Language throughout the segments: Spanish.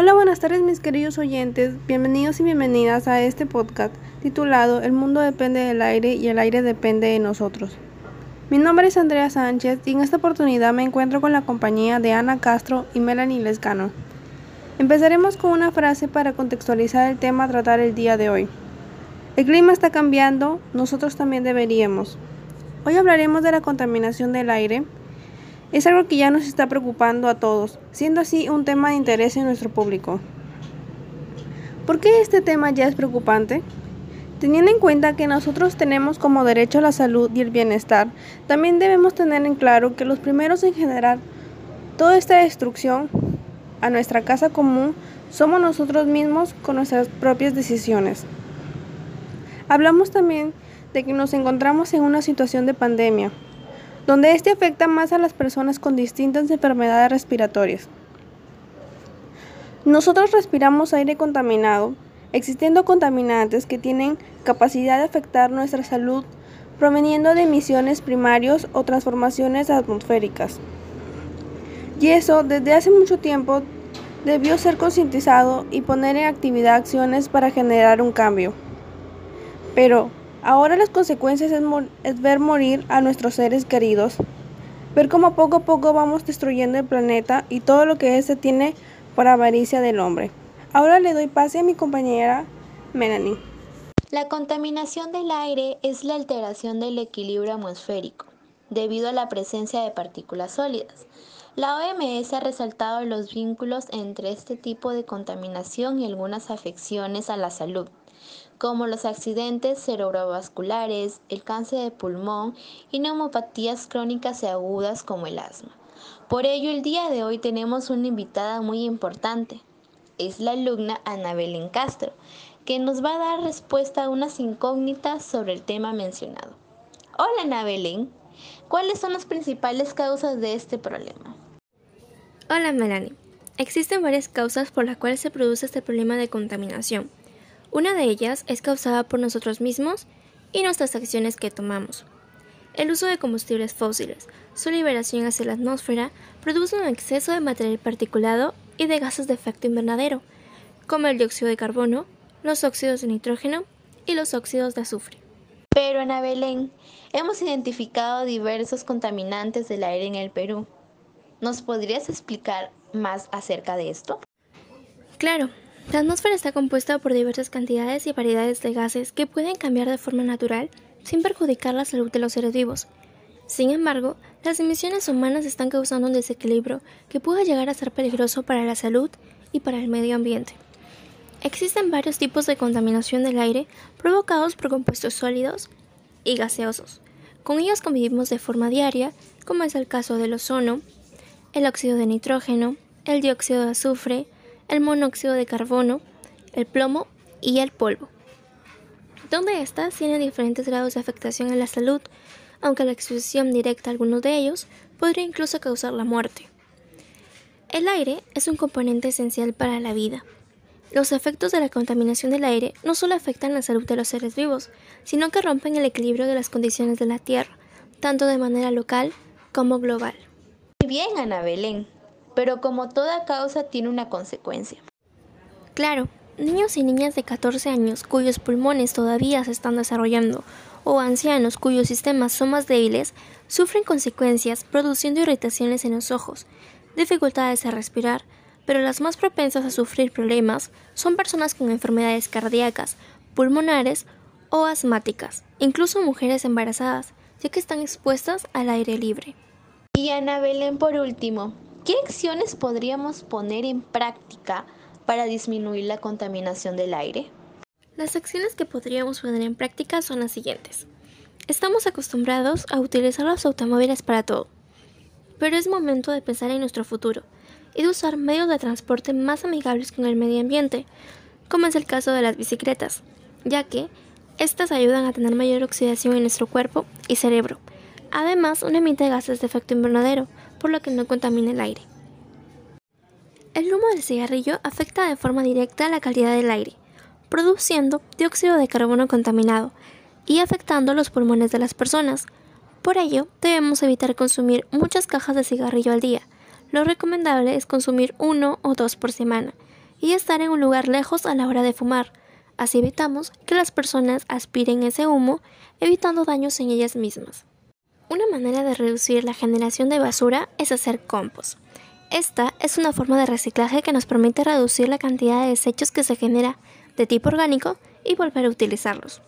Hola, buenas tardes mis queridos oyentes, bienvenidos y bienvenidas a este podcast titulado El mundo depende del aire y el aire depende de nosotros. Mi nombre es Andrea Sánchez y en esta oportunidad me encuentro con la compañía de Ana Castro y Melanie Lescano. Empezaremos con una frase para contextualizar el tema a tratar el día de hoy. El clima está cambiando, nosotros también deberíamos. Hoy hablaremos de la contaminación del aire, es algo que ya nos está preocupando a todos, siendo así un tema de interés en nuestro público. ¿Por qué este tema ya es preocupante? Teniendo en cuenta que nosotros tenemos como derecho a la salud y el bienestar, también debemos tener en claro que los primeros en generar toda esta destrucción a nuestra casa común somos nosotros mismos con nuestras propias decisiones. Hablamos también de que nos encontramos en una situación de pandemia, donde este afecta más a las personas con distintas enfermedades respiratorias. Nosotros respiramos aire contaminado, existiendo contaminantes que tienen capacidad de afectar nuestra salud proveniendo de emisiones primarios o transformaciones atmosféricas. Y eso desde hace mucho tiempo debió ser concientizado y poner en actividad acciones para generar un cambio. Pero, Ahora las consecuencias es, ver morir a nuestros seres queridos, ver cómo poco a poco vamos destruyendo el planeta y todo lo que éste tiene por avaricia del hombre. Ahora le doy pase a mi compañera Melanie. La contaminación del aire es la alteración del equilibrio atmosférico debido a la presencia de partículas sólidas. La OMS ha resaltado los vínculos entre este tipo de contaminación y algunas afecciones a la salud como los accidentes cerebrovasculares, el cáncer de pulmón y neumopatías crónicas y agudas como el asma. Por ello, el día de hoy tenemos una invitada muy importante. Es la alumna Ana Belén Castro, que nos va a dar respuesta a unas incógnitas sobre el tema mencionado. Hola Ana Belén, ¿cuáles son las principales causas de este problema? Hola Melanie. Existen varias causas por las cuales se produce este problema de contaminación. Una de ellas es causada por nosotros mismos y nuestras acciones que tomamos. El uso de combustibles fósiles, su liberación hacia la atmósfera, produce un exceso de material particulado y de gases de efecto invernadero, como el dióxido de carbono, los óxidos de nitrógeno y los óxidos de azufre. Pero Ana Belén, hemos identificado diversos contaminantes del aire en el Perú. ¿Nos podrías explicar más acerca de esto? Claro, la atmósfera está compuesta por diversas cantidades y variedades de gases que pueden cambiar de forma natural sin perjudicar la salud de los seres vivos. Sin embargo, las emisiones humanas están causando un desequilibrio que puede llegar a ser peligroso para la salud y para el medio ambiente. Existen varios tipos de contaminación del aire provocados por compuestos sólidos y gaseosos. Con ellos convivimos de forma diaria, como es el caso del ozono, el óxido de nitrógeno, el dióxido de azufre, el monóxido de carbono, el plomo y el polvo. Donde estas tienen diferentes grados de afectación en la salud, aunque la exposición directa a algunos de ellos podría incluso causar la muerte. El aire es un componente esencial para la vida. Los efectos de la contaminación del aire no solo afectan la salud de los seres vivos, sino que rompen el equilibrio de las condiciones de la Tierra, tanto de manera local como global. Muy bien, Ana Belén pero como toda causa tiene una consecuencia. Claro, niños y niñas de 14 años cuyos pulmones todavía se están desarrollando o ancianos cuyos sistemas son más débiles sufren consecuencias produciendo irritaciones en los ojos, dificultades a respirar, pero las más propensas a sufrir problemas son personas con enfermedades cardíacas, pulmonares o asmáticas, incluso mujeres embarazadas, ya que están expuestas al aire libre. Y Ana Belén por último, ¿Qué acciones podríamos poner en práctica para disminuir la contaminación del aire? Las acciones que podríamos poner en práctica son las siguientes. Estamos acostumbrados a utilizar los automóviles para todo, pero es momento de pensar en nuestro futuro y de usar medios de transporte más amigables con el medio ambiente, como es el caso de las bicicletas, ya que estas ayudan a tener mayor oxidación en nuestro cuerpo y cerebro. Además, no emite gases de efecto invernadero, por lo que no contamina el aire. El humo del cigarrillo afecta de forma directa la calidad del aire, produciendo dióxido de carbono contaminado y afectando los pulmones de las personas. Por ello, debemos evitar consumir muchas cajas de cigarrillo al día. Lo recomendable es consumir uno o dos por semana y estar en un lugar lejos a la hora de fumar. Así evitamos que las personas aspiren ese humo, evitando daños en ellas mismas. Una manera de reducir la generación de basura es hacer compost. Esta es una forma de reciclaje que nos permite reducir la cantidad de desechos que se genera de tipo orgánico y volver a utilizarlos.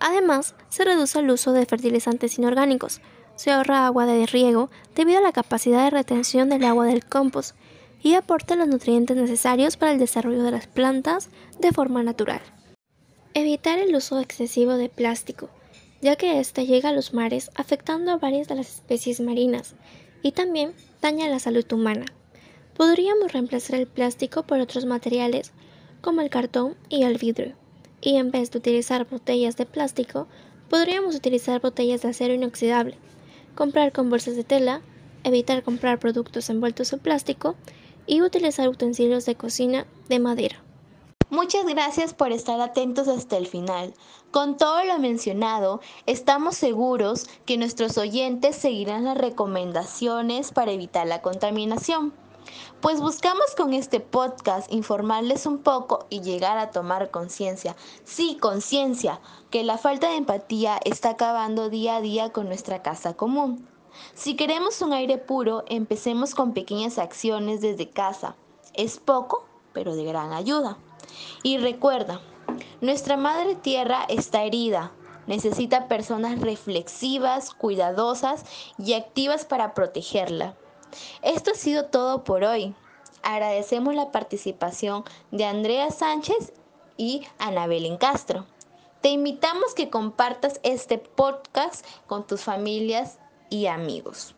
Además, se reduce el uso de fertilizantes inorgánicos, se ahorra agua de riego debido a la capacidad de retención del agua del compost y aporta los nutrientes necesarios para el desarrollo de las plantas de forma natural. Evitar el uso excesivo de plástico, ya que éste llega a los mares afectando a varias de las especies marinas y también daña la salud humana. Podríamos reemplazar el plástico por otros materiales como el cartón y el vidrio, y en vez de utilizar botellas de plástico, podríamos utilizar botellas de acero inoxidable comprar con bolsas de tela, evitar comprar productos envueltos en plástico y utilizar utensilios de cocina de madera. Muchas gracias por estar atentos hasta el final. Con todo lo mencionado, estamos seguros que nuestros oyentes seguirán las recomendaciones para evitar la contaminación. Pues buscamos con este podcast informarles un poco y llegar a tomar conciencia, sí, conciencia, que la falta de empatía está acabando día a día con nuestra casa común. Si queremos un aire puro, empecemos con pequeñas acciones desde casa. Es poco, pero de gran ayuda. Y recuerda, nuestra madre tierra está herida. Necesita personas reflexivas, cuidadosas y activas para protegerla. Esto ha sido todo por hoy. Agradecemos la participación de Andrea Sánchez y Anabel Castro. Te invitamos que compartas este podcast con tus familias y amigos.